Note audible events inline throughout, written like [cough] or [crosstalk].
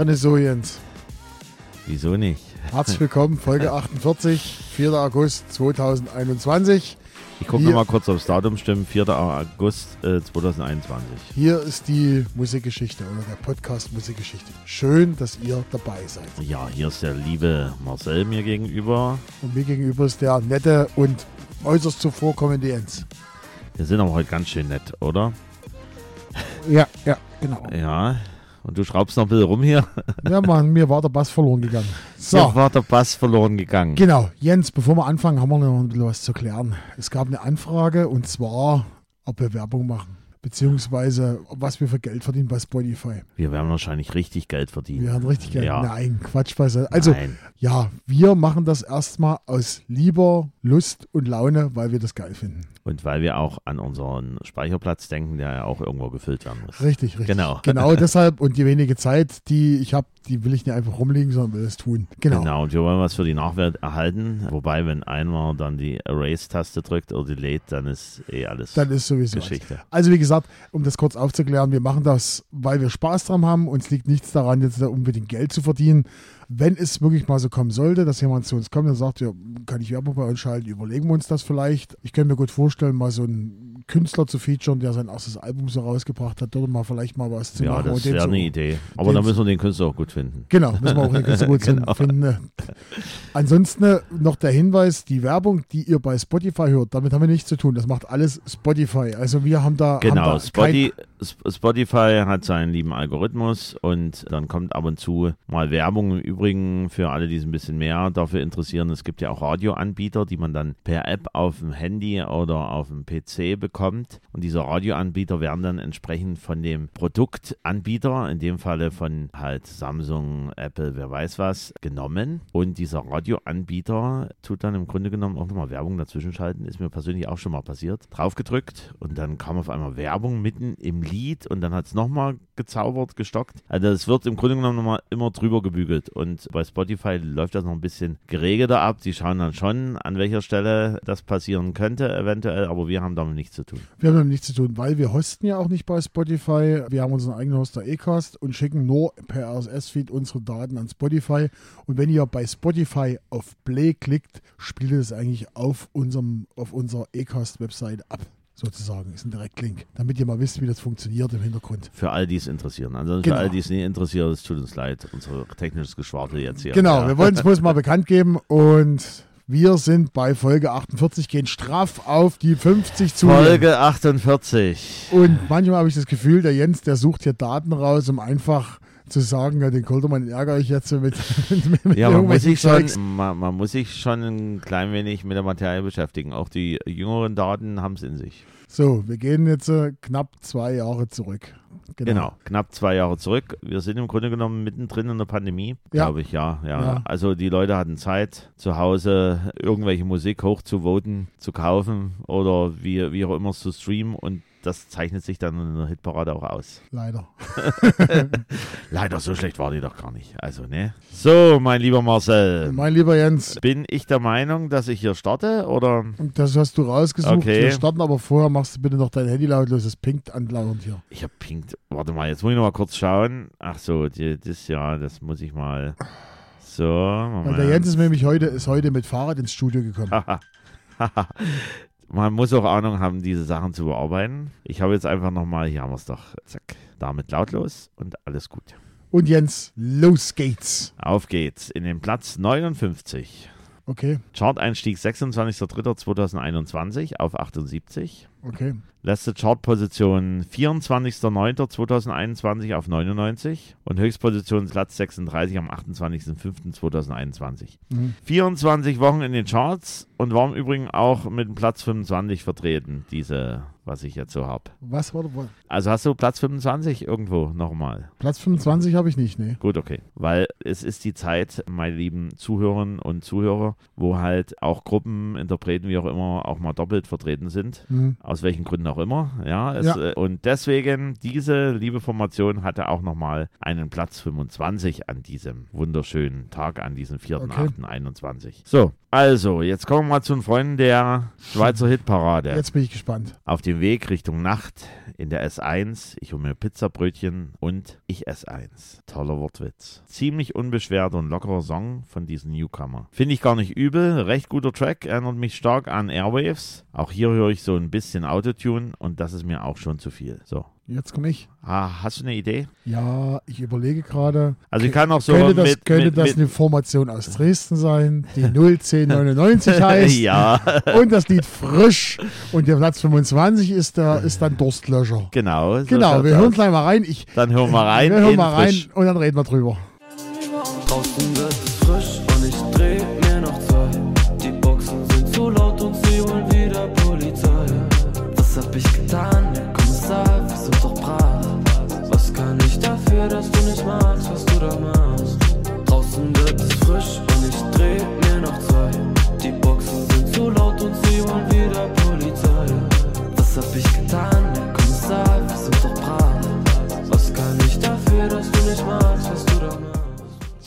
Lache nicht so, Jens. Wieso nicht? [laughs] Herzlich willkommen, Folge [laughs] 48, 4. August 2021. Ich gucke Hier- mal kurz aufs Datum stimmen, 4. August äh, 2021. Hier ist die Musikgeschichte oder der Podcast Musikgeschichte. Schön, dass ihr dabei seid. Ja, hier ist der liebe Marcel mir gegenüber. Und mir gegenüber ist der nette und äußerst zuvorkommende Jens. Wir sind aber heute ganz schön nett, oder? Ja, ja, genau. Ja. Und du schraubst noch ein bisschen rum hier. Ja, Mann, mir war der Bass verloren gegangen. So, war der Bass verloren gegangen. genau. Jens, bevor wir anfangen, haben wir noch ein bisschen was zu klären. Es gab eine Anfrage und zwar, ob wir Werbung machen. Beziehungsweise, was wir für Geld verdienen bei Spotify. Wir werden wahrscheinlich richtig Geld verdienen. Wir haben richtig Geld. Ja. Nein, Quatsch. beiseite. Also, Nein. ja, wir machen das erstmal aus lieber Lust und Laune, weil wir das geil finden. Und weil wir auch an unseren Speicherplatz denken, der ja auch irgendwo gefüllt werden muss. Richtig, richtig. Genau. Genau [laughs] deshalb und die wenige Zeit, die ich habe, die will ich nicht einfach rumliegen, sondern will es tun. Genau. Genau, und wir wollen was für die Nachwelt erhalten. Wobei, wenn einer dann die Erase-Taste drückt oder Delete, dann ist eh alles Dann ist sowieso. Geschichte. Also wie gesagt, um das kurz aufzuklären, wir machen das, weil wir Spaß dran haben. Uns liegt nichts daran, jetzt unbedingt Geld zu verdienen. Wenn es wirklich mal so kommen sollte, dass jemand zu uns kommt und sagt, ja, kann ich Werbung bei uns schalten, überlegen wir uns das vielleicht. Ich könnte mir gut vorstellen, mal so einen Künstler zu featuren, der sein erstes Album so rausgebracht hat, dort mal vielleicht mal was zu Ja, machen. das und den wäre so- eine Idee. Aber so- müssen wir den Künstler auch gut finden. Genau, müssen wir auch den Künstler gut [laughs] Genau. finden. ne? Ansonsten äh, noch der Hinweis, die Werbung, die ihr bei Spotify hört, damit haben wir nichts zu tun. Das macht alles Spotify. Also wir haben da, haben Genau, da Spotify, Sp- Spotify hat seinen lieben Algorithmus und dann kommt ab und zu mal Werbung. Im Übrigen für alle, die sich ein bisschen mehr dafür interessieren, es gibt ja auch Radioanbieter, die man dann per App auf dem Handy oder auf dem PC bekommt. Und diese Radioanbieter werden dann entsprechend von dem Produktanbieter, in dem Falle von halt Samsung, Apple, wer weiß was, genommen. Und dieser Radioanbieter tut dann im Grunde genommen auch nochmal Werbung dazwischen schalten. Ist mir persönlich auch schon mal passiert. Draufgedrückt und dann kam auf einmal Werbung mitten im Lied und dann hat es nochmal gezaubert, gestockt. Also es wird im Grunde genommen nochmal immer drüber gebügelt. Und bei Spotify läuft das noch ein bisschen geregelter ab. Die schauen dann schon, an welcher Stelle das passieren könnte, eventuell, aber wir haben damit nichts zu tun. Wir haben damit nichts zu tun, weil wir hosten ja auch nicht bei Spotify. Wir haben unseren eigenen Hoster Ecast und schicken nur per RSS-Feed unsere Daten an Spotify. Und wenn ihr bei Spotify auf Play klickt, spielt es eigentlich auf, unserem, auf unserer Ecast-Website ab. Sozusagen, ist ein Direktlink, damit ihr mal wisst, wie das funktioniert im Hintergrund. Für all die es interessieren. Ansonsten Genau. für all die es nicht interessiert, es tut uns leid. Unser technisches Geschwafel jetzt hier. Genau, Ja. wir wollen es [laughs] bloß mal bekannt geben und wir sind bei Folge 48, gehen straff auf die 50 zu. Folge 48. Und manchmal habe ich das Gefühl, der Jens, der sucht hier Daten raus, um einfach zu sagen, ja, den Koldermann ärgere ich jetzt mit, [laughs] mit, mit Ja, man muss, sich schon, man, man muss sich schon ein klein wenig mit der Materie beschäftigen. Auch die jüngeren Daten haben es in sich. So, wir gehen jetzt äh, knapp zwei Jahre zurück. Genau. knapp zwei Jahre zurück. Wir sind im Grunde genommen mittendrin in der Pandemie, Ja. glaube ich, ja, ja. Ja. Also die Leute hatten Zeit, zu Hause irgendwelche Musik hochzuvoten, zu kaufen oder wie, wie auch immer zu streamen und das zeichnet sich dann in der Hitparade auch aus. Leider. [laughs] Leider, so schlecht war die doch gar nicht. Also, ne? So, mein lieber Marcel. Mein lieber Jens, Bin ich der Meinung, dass ich hier starte oder? das hast du rausgesucht. Okay. Wir starten aber vorher, machst du bitte noch dein Handy lautlos, es pinkt andauernd hier. Ich habe pinkt. Warte mal, jetzt muss ich noch mal kurz schauen. Ach so, die, das ja, das muss ich mal. So, Weil Moment. der Jens ist nämlich heute, ist heute mit Fahrrad ins Studio gekommen. [laughs] Man muss auch Ahnung haben, diese Sachen zu bearbeiten. Ich habe jetzt einfach nochmal, hier haben wir es doch, zack, damit lautlos und alles gut. Und Jens, los geht's. Auf geht's in den Platz 59. Okay, Chart-Einstieg 26.03.2021 auf 78. okay. Letzte Chartposition 24.09.2021 auf 99 und Höchstposition Platz 36 am 28.05.2021. Mhm. 24 Wochen in den Charts und war im Übrigen auch mit dem Platz 25 vertreten, diese, was ich jetzt so habe. Was war der Also hast du Platz 25 irgendwo nochmal? Platz 25 habe ich nicht, ne? Gut, okay. Weil es ist die Zeit, meine lieben Zuhörerinnen und Zuhörer, wo halt auch Gruppen, Interpreten, wie auch immer, auch mal doppelt vertreten sind. Mhm. Aus welchen Gründen auch immer. Ja, es, Ja. Äh, und deswegen, diese liebe Formation hatte auch nochmal einen Platz 25 an diesem wunderschönen Tag, an diesem 4.8.21. So, also, jetzt kommen wir mal zu den Freunden der Schweizer Hitparade. Jetzt bin ich gespannt. Auf dem Weg Richtung Nacht in der S1. Ich hole mir Pizzabrötchen und ich esse eins. Toller Wortwitz. Ziemlich unbeschwert und lockerer Song von diesem Newcomer. Finde ich gar nicht übel. Recht guter Track. Erinnert mich stark an Airwaves. Auch hier höre ich so ein bisschen Autotune und das ist mir auch schon zu viel. So. Jetzt komme ich. Ah, hast du eine Idee? Ja, ich überlege gerade. Also ich kann auch so könnte das, mit, könnte mit, das mit eine Formation aus Dresden sein, die 01099 [laughs] heißt. ja, Und das Lied Frisch. Und der Platz 25 ist, der, ist dann Durstlöscher. genau. so Genau, wir hören gleich mal rein. Ich, Dann hören wir rein. wir hören mal rein Frisch. und dann reden wir drüber.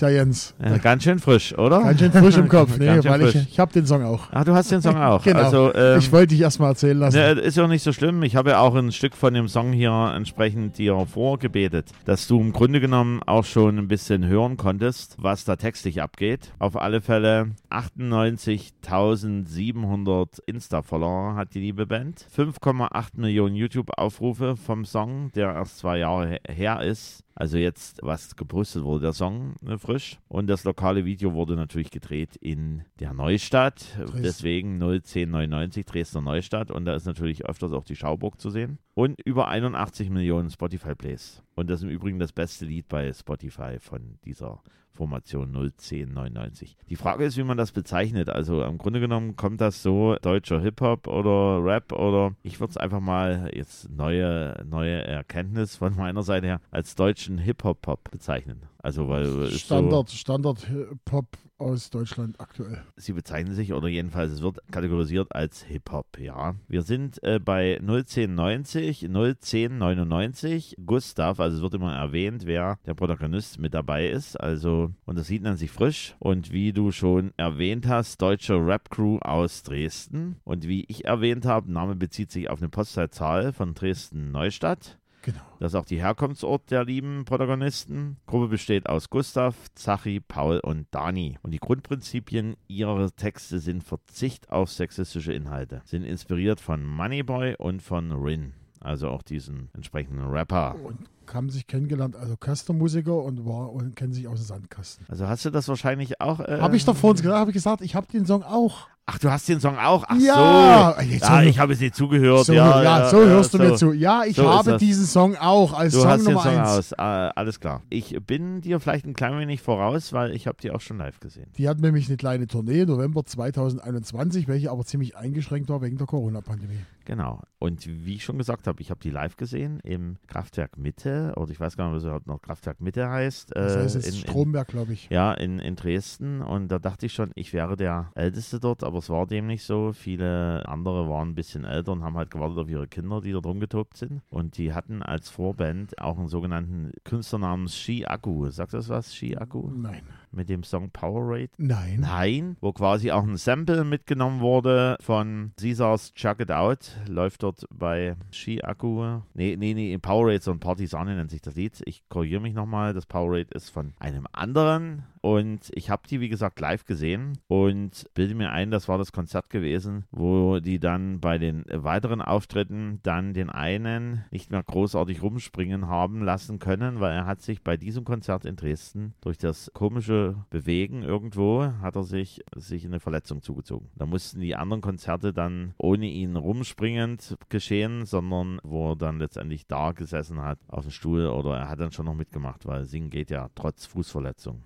Tja, Jens. Ja, ganz schön frisch, oder? Ganz schön frisch im Kopf. [laughs] Schön weil ich, frisch. ich habe den Song auch. Ah, du hast den Song [laughs] auch. Genau. Also, ähm, ich wollte dich erstmal erzählen lassen. Ja, ist ja auch nicht so schlimm. Ich habe ja auch ein Stück von dem Song hier entsprechend dir vorgebetet, dass du im Grunde genommen auch schon ein bisschen hören konntest, was da textlich abgeht. Auf alle Fälle 98.700 Insta-Follower hat die liebe Band. 5,8 Millionen YouTube-Aufrufe vom Song, der erst zwei Jahre he- her ist. Also jetzt, was gepostet wurde, der Song äh, frisch. Und das lokale Video wurde natürlich gedreht in der Neustadt. Dresden. Deswegen 01099 Dresdner Neustadt. Und da ist natürlich öfters auch die Schauburg zu sehen. Und über 81 Millionen Spotify-Plays. Und das ist im Übrigen das beste Lied bei Spotify von dieser Formation 01099. Die Frage ist, wie man das bezeichnet. Also im Grunde genommen kommt das so deutscher Hip-Hop oder Rap oder ich würde es einfach mal jetzt neue, neue Erkenntnis von meiner Seite her als deutschen Hip-Hop-Pop bezeichnen. Also weil Standard, Standard Pop aus Deutschland aktuell. So, sie bezeichnen sich oder jedenfalls es wird kategorisiert als Hip-Hop, ja. Wir sind äh, bei 01090, 01099, Gustav, also es wird immer erwähnt, wer der Protagonist mit dabei ist, also und das sieht man sich frisch und wie du schon erwähnt hast, deutsche Rap-Crew aus Dresden und wie ich erwähnt habe, Name bezieht sich auf eine Postleitzahl von Dresden-Neustadt. Genau. Das ist auch die Herkunftsort der lieben Protagonisten. Gruppe besteht aus Gustav, Zachi, Paul und Dani. Und die Grundprinzipien ihrer Texte sind Verzicht auf sexistische Inhalte, sind inspiriert von Moneyboy und von Rin. Also auch diesen entsprechenden Rapper. Und haben sich kennengelernt, also Kastenmusiker und, war, und kennen sich aus dem Sandkasten. Also hast du das wahrscheinlich auch. Äh, Habe ich doch vorhin gesagt, habe ich gesagt, ich habe den Song auch. Ach, du hast den Song auch? Ach Ja, so. jetzt ja, ich habe es nicht zugehört. So, ja, ja, ja, so hörst du so. mir zu. Ja, ich So habe das. diesen Song auch als Du Song hast den Nummer Song eins. aus. Äh, alles klar. Ich bin dir vielleicht ein klein wenig voraus, weil ich habe die auch schon live gesehen. Die hatten nämlich eine kleine Tournee, November 2021, welche aber ziemlich eingeschränkt war wegen der Corona-Pandemie. Genau. Und wie ich schon gesagt habe, ich habe die live gesehen im Kraftwerk Mitte, oder ich weiß gar nicht, was überhaupt noch Kraftwerk Mitte heißt. Das äh, heißt jetzt in, in, Stromberg, glaube ich. ja, in, in Dresden. Und da dachte ich schon, ich wäre der Älteste dort, aber es war dem nicht so. Viele andere waren ein bisschen älter und haben halt gewartet auf ihre Kinder, die dort rumgetobt sind. Und die hatten als Vorband auch einen sogenannten Künstler namens Ski Akku. Sagt das was, Ski Akku? Nein. Mit dem Song Powerade? Nein. Nein, wo quasi auch ein Sample mitgenommen wurde von Caesars Chuck It Out. Läuft dort bei Ski Akku. Nee, nee, nee, in Powerade, so ein Partisane nennt sich das Lied. Ich korrigiere mich nochmal. Das Powerade ist von einem anderen. Und ich habe die, wie gesagt, live gesehen und bilde mir ein, das war das Konzert gewesen, wo die dann bei den weiteren Auftritten dann den einen nicht mehr großartig rumspringen haben lassen können, weil er hat sich bei diesem Konzert in Dresden durch das komische Bewegen irgendwo, hat er sich, sich eine Verletzung zugezogen. Da mussten die anderen Konzerte dann ohne ihn rumspringend geschehen, sondern wo er dann letztendlich da gesessen hat auf dem Stuhl oder er hat dann schon noch mitgemacht, weil singen geht ja trotz Fußverletzung.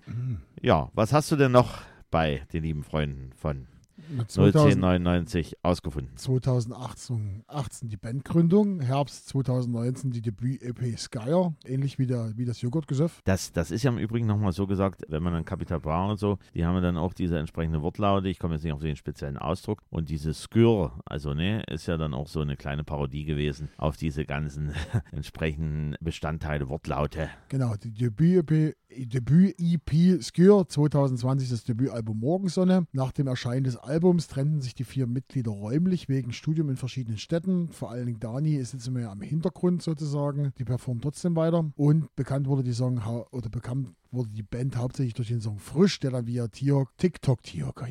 Ja, was hast du denn noch bei den lieben Freunden von Mit 2000, 01099 ausgefunden. 2018 18 die Bandgründung, Herbst 2019 die Debüt-EP Skyer, ähnlich wie, der, wie das Joghurtgesöff. Das, das ist ja im Übrigen nochmal so gesagt, wenn man dann Capital Bra und so, die haben dann auch diese entsprechende Wortlaute, ich komme jetzt nicht auf den speziellen Ausdruck, und diese Skür, also ne, ist ja dann auch so eine kleine Parodie gewesen auf diese ganzen [laughs] entsprechenden Bestandteile, Wortlaute. Genau, die Debüt-EP Debüt-EP Skür 2020 das Debütalbum Morgensonne. Nach dem Erscheinen des Albums trennten sich die vier Mitglieder räumlich wegen Studium in verschiedenen Städten. Vor allen Dingen Dani ist jetzt immer am Hintergrund sozusagen. Die performt trotzdem weiter. Und bekannt wurde die Song oder bekannt wurde die Band hauptsächlich durch den Song Frisch, der dann via TikTok, TikTok,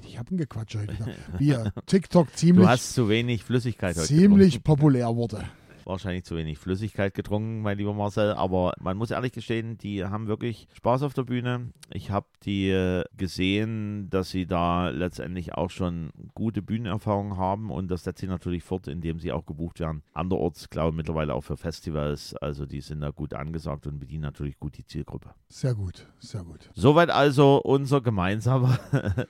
ich habe einen Gequatsch heute wieder, via [laughs] TikTok ziemlich, Du hast zu wenig Flüssigkeit heute ziemlich getrunken. populär wurde. Wahrscheinlich zu wenig Flüssigkeit getrunken, mein lieber Marcel. Aber man muss ehrlich gestehen, die haben wirklich Spaß auf der Bühne. Ich habe die äh, gesehen, dass sie da letztendlich auch schon gute Bühnenerfahrungen haben und das setzt sie natürlich fort, indem sie auch gebucht werden. Anderorts, glaube ich, mittlerweile auch für Festivals. Also die sind da gut angesagt und bedienen natürlich gut die Zielgruppe. Sehr gut, sehr gut. Soweit also unser gemeinsamer [laughs]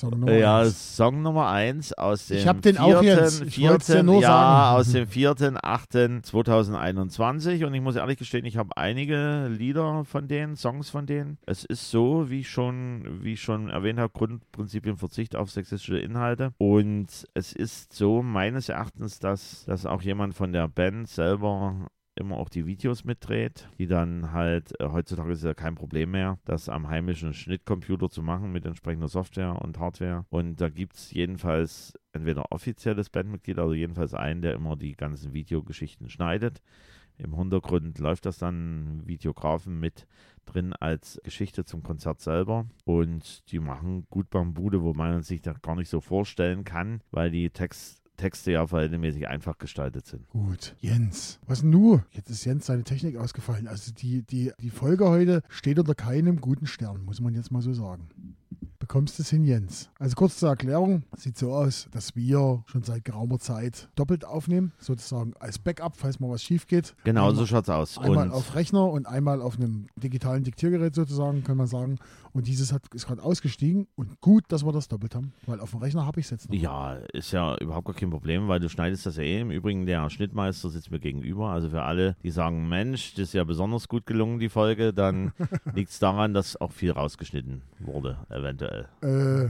Song Nummer ja, eins. Song Nummer 1 aus dem Ich hab den auch jetzt. Ich 4. nur ja, sagen. aus dem 4.8.2021 und ich muss ehrlich gestehen, ich habe einige Lieder von denen, Songs von denen. Es ist so, wie ich schon, wie ich schon erwähnt habe, Grundprinzipien Verzicht auf sexistische Inhalte und es ist so meines Erachtens, dass, dass auch jemand von der Band selber immer auch die Videos mitdreht, die dann halt, äh, heutzutage ist ja kein Problem mehr, das am heimischen Schnittcomputer zu machen mit entsprechender Software und Hardware. Und da gibt es jedenfalls entweder offizielles Bandmitglied, also jedenfalls einen, der immer die ganzen Videogeschichten schneidet. Im Hintergrund läuft das dann Videografen mit drin als Geschichte zum Konzert selber. Und die machen gut Bambude, wo man sich das gar nicht so vorstellen kann, weil die Text Texte ja verhältnismäßig einfach gestaltet sind. Gut. Jens, was denn nu? Jetzt ist Jens seine Technik ausgefallen. Also die, die, die Folge heute steht unter keinem guten Stern, muss man jetzt mal so sagen. Bekommst du es hin, Jens? Also kurz zur Erklärung. Sieht so aus, dass wir schon seit geraumer Zeit doppelt aufnehmen, sozusagen als Backup, falls mal was schief geht. Genau, Einmal- so schaut's aus. Einmal Und auf Rechner und einmal auf einem digitalen Diktiergerät sozusagen, kann man sagen. Und dieses hat, ist gerade ausgestiegen und gut, dass wir das doppelt haben, weil auf dem Rechner habe ich es jetzt noch. ja, ist ja überhaupt gar kein Problem, weil du schneidest das ja eh. Im Übrigen, der Schnittmeister sitzt mir gegenüber. Also für alle, die sagen, Mensch, das ist ja besonders gut gelungen, die Folge, dann [laughs] liegt es daran, dass auch viel rausgeschnitten wurde, eventuell. Äh,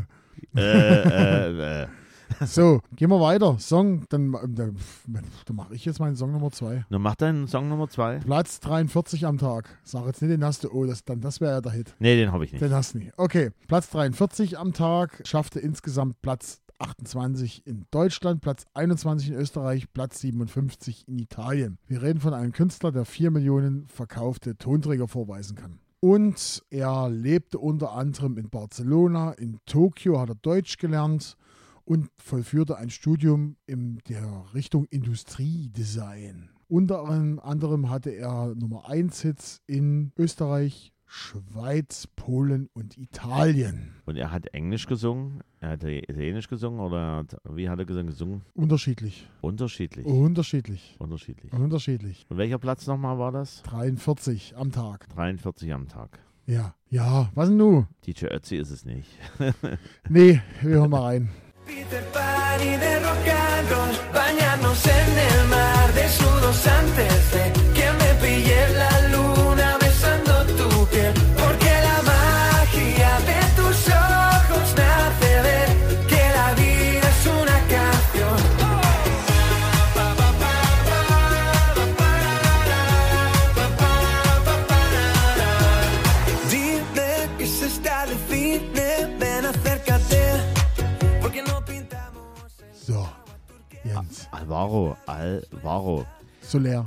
äh, äh, äh. so, gehen wir weiter. Song, dann, dann, dann mache ich jetzt meinen Song Nummer 2. Nun mach deinen Song Nummer zwei. Platz 43 am Tag. Sag jetzt nicht den hast du, oh, das, dann, das wäre ja der Hit. Nee, den habe ich nicht. Den hast du nicht. Okay, Platz 43 am Tag, schaffte insgesamt Platz 28 in Deutschland, Platz 21 in Österreich, Platz 57 in Italien. Wir reden von einem Künstler, der 4 Millionen verkaufte Tonträger vorweisen kann. Und er lebte unter anderem in Barcelona, in Tokio hat er Deutsch gelernt und vollführte ein Studium in der Richtung Industriedesign. Unter anderem hatte er Nummer 1 Hits in Österreich, Schweiz, Polen und Italien. Und er hat Englisch gesungen, er hat Italienisch gesungen oder hat, wie hat er gesungen? gesungen? Unterschiedlich. Unterschiedlich. Unterschiedlich. Unterschiedlich. Unterschiedlich. Und welcher Platz nochmal war das? 43 am Tag. 43 am Tag. Ja. Ja, was denn du? DJ Ötzi ist es nicht. [laughs] Nee, wir hören mal rein. Peter Pan y de rock and roll, bañarnos en el mar, desnudos antes de que me pille la Alvaro, Alvaro. Soler.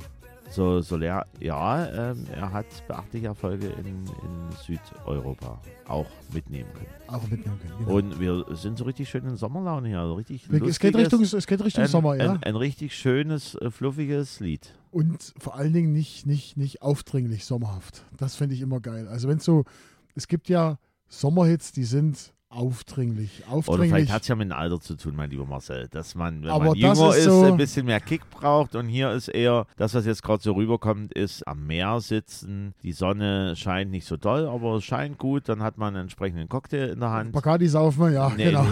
So, Soler, ja, ähm, er hat beachtliche Erfolge in, in Südeuropa auch mitnehmen können. Auch mitnehmen können. Genau. Und wir sind so richtig schön in Sommerlaune hier. Also richtig es, geht Richtung, es geht Richtung ein, Sommer, ja. ein, ein richtig schönes, äh, fluffiges Lied. Und vor allen Dingen nicht, nicht, nicht aufdringlich sommerhaft. Das finde ich immer geil. Also wenn so, es gibt ja Sommerhits, die sind aufdringlich. Oder Aufdringlich. vielleicht hat es ja mit dem Alter zu tun, mein lieber Marcel, dass man, wenn Aber man jünger ist ist, so- ein bisschen mehr Kick braucht und hier ist eher, das, was jetzt gerade so rüberkommt, ist am Meer sitzen, die Sonne scheint nicht so doll, aber es scheint gut, dann hat man einen entsprechenden Cocktail in der Hand. Bacardi saufen, ja, Nee, genau.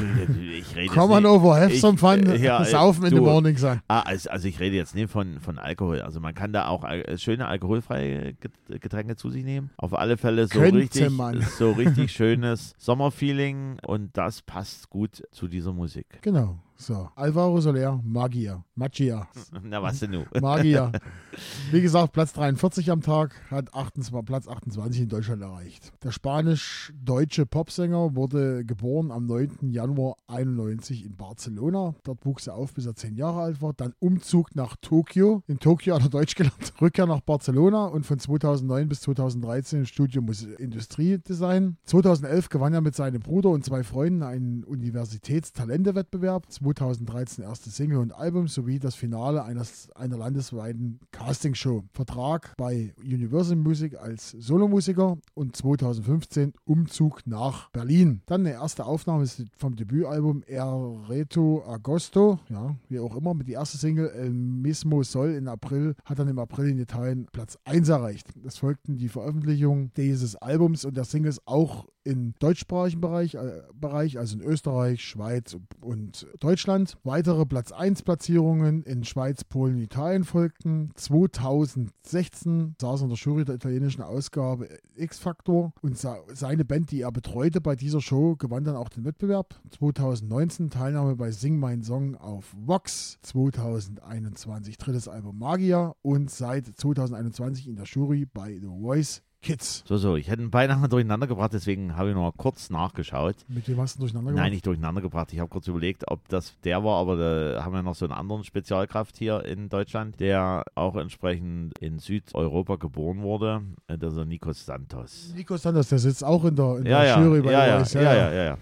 ich rede Come on over, have some fun, äh, ja, [laughs] saufen in the du- morning sun. Ah, also, also ich rede jetzt nicht von, von Alkohol. Also man kann da auch äh, schöne alkoholfreie Get- Getränke zu sich nehmen. Auf alle Fälle so Könnte richtig, man. so richtig [laughs] schönes Sommerfeeling und das passt gut zu dieser Musik. Genau. So, Alvaro Soler, Magier, Magia, [laughs] Na was denn nun? [laughs] Magier. [laughs] Wie gesagt, Platz 43 am Tag, hat 28, Platz 28 in Deutschland erreicht. Der spanisch-deutsche Popsänger wurde geboren am 9. Januar 91 in Barcelona. Dort wuchs er auf, bis er 10 Jahre alt war. Dann Umzug nach Tokio. In Tokio hat er Deutsch gelernt. Rückkehr nach Barcelona und von 2009 bis 2013 im Studium Industriedesign. 2011 gewann er mit seinem Bruder und zwei Freunden einen Universitätstalentewettbewerb. 2013 erste Single und Album sowie das Finale eines, einer landesweiten Castingshow. Vertrag bei Universal Music als Solomusiker und 2015 Umzug nach Berlin. Dann eine erste Aufnahme vom Debütalbum El Reto Agosto, ja, wie auch immer, mit die erste Single El Mismo Sol in April, hat dann im April in Italien Platz 1 erreicht. Es folgten die Veröffentlichung dieses Albums und der Singles auch im deutschsprachigen Bereich, äh, Bereich, also in Österreich, Schweiz und Deutschland. Weitere Platz 1 Platzierungen in Schweiz, Polen und Italien folgten. 2016 saß in der Jury der italienischen Ausgabe X-Factor und seine Band, die er betreute bei dieser Show, gewann dann auch den Wettbewerb. 2019 Teilnahme bei Sing Mein Song auf Vox. 2021 drittes Album Magia und seit 2021 in der Jury bei The Voice Kids. So, so, ich hätte ihn beinahe durcheinander gebracht, deswegen habe ich noch mal kurz nachgeschaut. Mit wem hast du durcheinander Nein, gebracht? nicht durcheinander gebracht. Ich habe kurz überlegt, ob das der war, aber da haben wir noch so einen anderen Spezialkraft hier in Deutschland, der auch entsprechend in Südeuropa geboren wurde. Äh, Das ist der Nikos Santos. Nico Sanders, der sitzt auch in der, in Ja, der ja, Jury bei ja, The ja, ja, ja, ja, ja.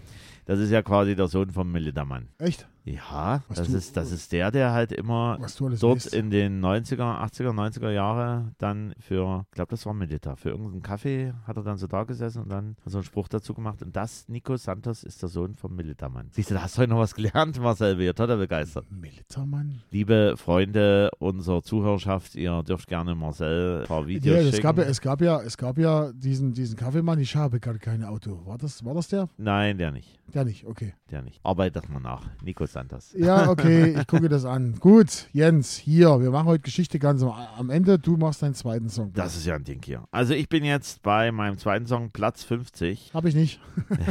Das ist ja quasi der Sohn von Militamann. Echt? Ja, Was das du- ist, das ist der, der halt immer dort weißt. in den 90er, 80er, 90er Jahre dann für, ich glaube, das war Milita, für irgendeinen Kaffee hat er dann so da gesessen und dann hat so einen Spruch dazu gemacht. Und das, Nico Santos, ist der Sohn vom Militamann. Siehst du, da hast du heute noch was gelernt, Marcel. Wir total begeistert. Militermann? Liebe Freunde unserer Zuhörerschaft, ihr dürft gerne Marcel ein paar Videos Ja, es gab ja, es gab ja, es gab ja diesen, diesen Kaffeemann, ich habe gar kein Auto. War das, war das der? Nein, der nicht. Der nicht, okay. Der nicht. Arbeitet mal nach. Nico Santos. Ja, [laughs] okay, ich gucke das an. Gut, Jens, hier, wir machen heute Geschichte ganz am, Ende. Du machst deinen zweiten Song. Das ist ja ein Ding hier. Also ich bin jetzt bei meinem zweiten Song Platz 50. Habe ich nicht.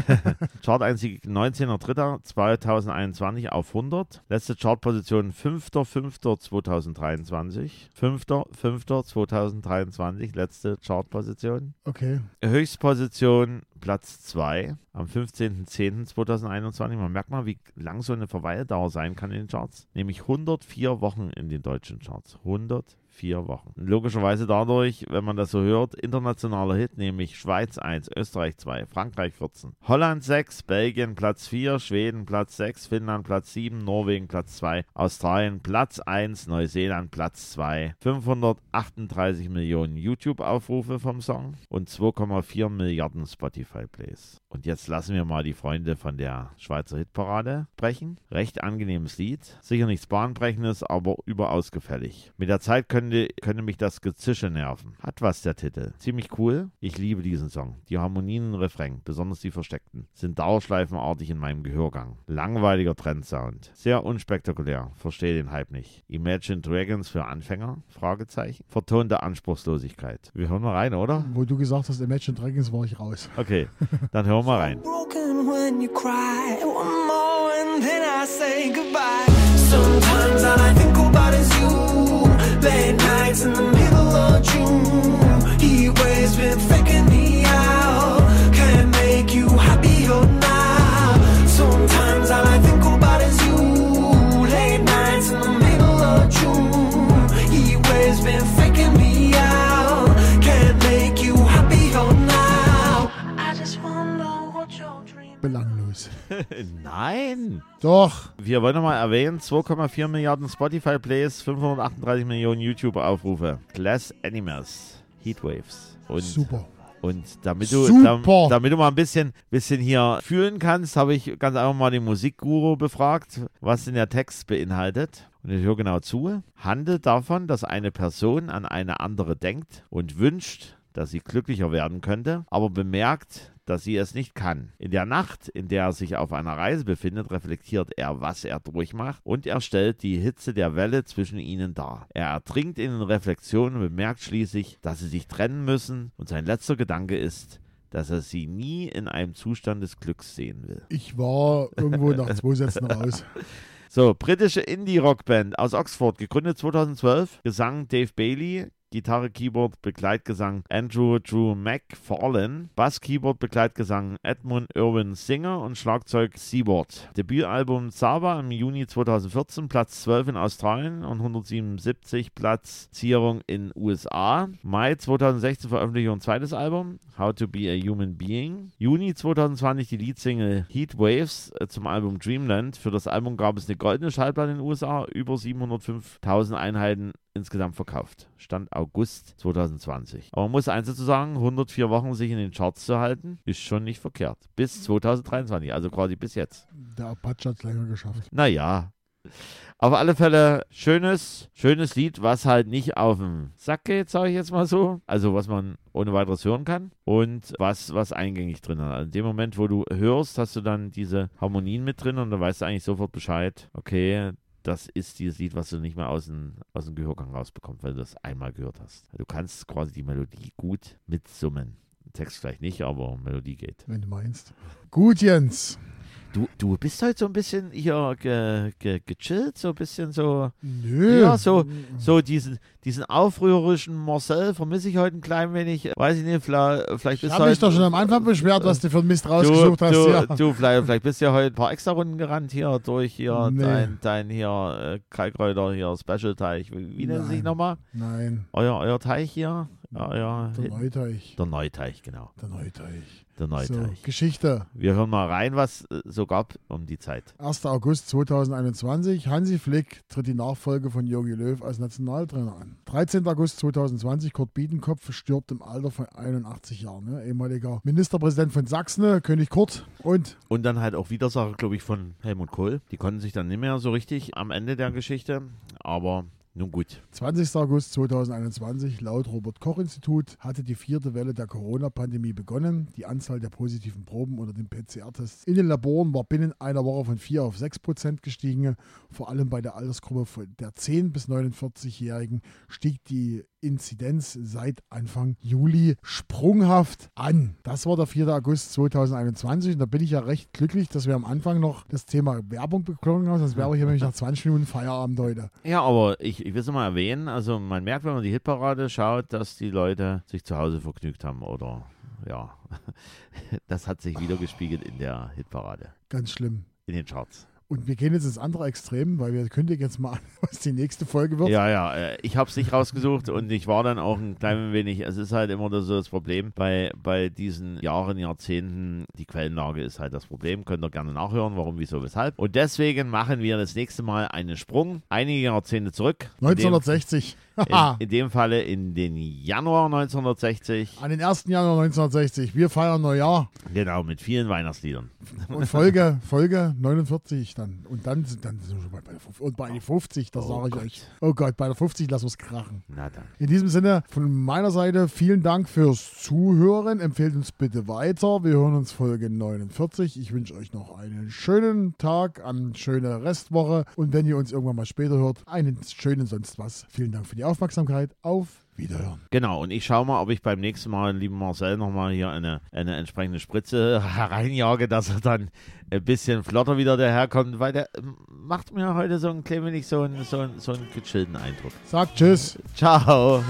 [laughs] Chart-Einzig 19.03.2021 auf 100. Letzte Chartposition 5.05.2023. 5.05.2023, letzte Chartposition. Okay. Höchstposition Platz 2 am 15.10.2021. Man merkt mal, wie lang so eine Verweildauer sein kann in den Charts. Nämlich 104 Wochen in den deutschen Charts. 104 Wochen. Logischerweise dadurch, wenn man das so hört, internationaler Hit, nämlich Schweiz 1, Österreich 2, Frankreich 14, Holland 6, Belgien Platz 4, Schweden Platz 6, Finnland Platz 7, Norwegen Platz 2, Australien Platz 1, Neuseeland Platz 2, 538 Millionen YouTube-Aufrufe vom Song und 2,4 Milliarden Spotify-Plays. Und jetzt lassen wir mal die Freunde von der Schweizer Hitparade sprechen. Recht angenehmes Lied. Sicher nichts Bahnbrechendes, aber überaus gefällig. Mit der Zeit könnte, könnte mich das Gezische nerven. Hat was der Titel. Ziemlich cool. Ich liebe diesen Song. Die Harmonien und Refrain, besonders die versteckten, sind dauerschleifenartig in meinem Gehörgang. Langweiliger Trendsound. Sehr unspektakulär. Verstehe den Hype nicht. Imagine Dragons für Anfänger? Fragezeichen. Vertonte Anspruchslosigkeit. Wir hören mal rein, oder? Wo du gesagt hast, Imagine Dragons war ich raus. Okay, dann hören wir mal rein. broken when you cry. One more and then I say goodbye. Sometimes all I Late nights in the middle of June. He waves been faking [laughs] Nein! Doch. Wir wollen nochmal erwähnen, 2,4 Milliarden Spotify-Plays, 538 Millionen YouTube-Aufrufe. Glass Animals, Heatwaves. Und Super. Und damit du, Super. dam- damit du mal ein bisschen, bisschen hier fühlen kannst, habe ich ganz einfach mal den Musikguru befragt, was denn der Text beinhaltet. Und ich höre genau zu. Handelt davon, dass eine Person an eine andere denkt und wünscht, dass sie glücklicher werden könnte, aber bemerkt, dass sie es nicht kann. In der Nacht, in der er sich auf einer Reise befindet, reflektiert er, was er durchmacht und er stellt die Hitze der Welle zwischen ihnen dar. Er ertrinkt in den Reflexionen und bemerkt schließlich, dass sie sich trennen müssen und sein letzter Gedanke ist, dass er sie nie in einem Zustand des Glücks sehen will. Ich war irgendwo nach zwei Sätzen raus. [laughs] [laughs] So, britische Indie-Rockband aus Oxford, gegründet 2012. Gesang Dave Bailey. Gitarre, Keyboard, Begleitgesang Andrew Drew McFarlane, Bass, Keyboard, Begleitgesang Edmund Irwin Singer und Schlagzeug Seaboard. Debütalbum Saba im Juni 2014, Platz 12 in Australien und 177 Platzierung in USA. Mai 2016 Veröffentlichung ein zweites Album, How to Be a Human Being. Juni 2020 die Leadsingle Heat Waves äh, zum Album Dreamland. Für das Album gab es eine goldene Schallplatte in den USA, über 705.000 Einheiten insgesamt verkauft. Stand August 2020. Aber man muss eins dazu sagen, 104 Wochen sich in den Charts zu halten, ist schon nicht verkehrt. Bis 2023, also quasi bis jetzt. Der Apache hat es länger geschafft. Naja. Auf alle Fälle schönes, schönes Lied, was halt nicht auf den Sack geht, sage ich jetzt mal so. Also was man ohne weiteres hören kann und was, was eingängig drin hat. Also in dem Moment, wo du hörst, hast du dann diese Harmonien mit drin und dann weißt du eigentlich sofort Bescheid, okay, das ist dieses Lied, was du nicht mehr aus dem, aus dem Gehörgang rausbekommst, weil du das einmal gehört hast. Du kannst quasi die Melodie gut mitsummen. Text vielleicht nicht, aber Melodie geht. Wenn du meinst. Gut, Jens. Du, du bist heute so ein bisschen hier ge, ge, gechillt, so ein bisschen so. Nö. Ja, so, so diesen, diesen aufrührerischen Marcel vermisse ich heute ein klein wenig. Weiß ich nicht, vielleicht, vielleicht Ich bist du habe mich heute. doch schon am Anfang beschwert, was du für ein Mist du, rausgesucht hast. du, ja. du vielleicht, vielleicht bist du ja heute ein paar extra Runden gerannt hier durch hier Nee. dein, dein hier äh, Kalkräuter hier Special-Teich. Wie, wie nennt sich nochmal? Nein, Euer, euer Teich hier? Ja, ja. der Neuteich. Der Neuteich, genau. Der Neuteich. Der So, Neuteich. Geschichte. Wir hören mal rein, was äh, so gab um die Zeit. 1. August 2021. Hansi Flick tritt die Nachfolge von Jogi Löw als Nationaltrainer an. 13. August 2020. Kurt Biedenkopf stirbt im Alter von 81 Jahren. Ne? Ehemaliger Ministerpräsident von Sachsen, ne? König Kurt. Und Und dann halt auch Widersacher, glaube ich, von Helmut Kohl. Die konnten sich dann nicht mehr so richtig am Ende der Geschichte. Aber nun gut. 20. August 2021, laut Robert-Koch-Institut, hatte die vierte Welle der Corona-Pandemie begonnen. Die Anzahl der positiven Proben unter den PCR-Tests in den Laboren war binnen einer Woche von 4 auf 6 Prozent gestiegen. Vor allem bei der Altersgruppe der 10- bis 49-Jährigen stieg die Inzidenz seit Anfang Juli sprunghaft an. Das war der 4. August 2021 und da bin ich ja recht glücklich, dass wir am Anfang noch das Thema Werbung bekommen haben, sonst wäre ich nämlich nach 20 Minuten Feierabend heute. Ja, aber ich, ich will es mal erwähnen. Also man merkt, wenn man die Hitparade schaut, dass die Leute sich zu Hause vergnügt haben. Oder ja, [laughs] das hat sich wieder gespiegelt in der Hitparade. Ganz schlimm. In den Charts. Und wir gehen jetzt ins andere Extrem, weil wir kündigen jetzt mal an, [laughs] was die nächste Folge wird. Ja, ja, äh, ich habe es nicht rausgesucht und ich war dann auch ein klein wenig, es ist halt immer so das Problem bei, bei diesen Jahren, Jahrzehnten, die Quellenlage ist halt das Problem, könnt ihr gerne nachhören, warum, wieso, weshalb. Und deswegen machen wir das nächste Mal einen Sprung, einige Jahrzehnte zurück. In dem- 1960. In, [laughs] in dem Falle in den Januar 1960. An den 1. Januar 1960. Wir feiern Neujahr Genau, mit vielen Weihnachtsliedern. und Folge, [laughs] Folge 49 dann. Und dann, sind- dann sind wir schon bei der 50. Und bei der 50, das Oh sage ich Gott. euch. Oh Gott, bei der 50 lassen wir es krachen. Na dann. In diesem Sinne, von meiner Seite vielen Dank fürs Zuhören. Empfehlt uns bitte weiter. Wir hören uns Folge 49. Ich wünsche euch noch einen schönen Tag, eine schöne Restwoche. Und wenn ihr uns irgendwann mal später hört, einen schönen sonst was. Vielen Dank für die Aufmerksamkeit. Auf Wiederhören. Genau, und ich schaue mal, ob ich beim nächsten Mal, lieben Marcel, nochmal hier eine, eine entsprechende Spritze [laughs] hereinjage, dass er dann ein bisschen flotter wieder daherkommt, weil der ähm, macht mir heute so ein klein wenig so einen, so einen, so einen gechillten Eindruck. Sagt Tschüss. Ciao.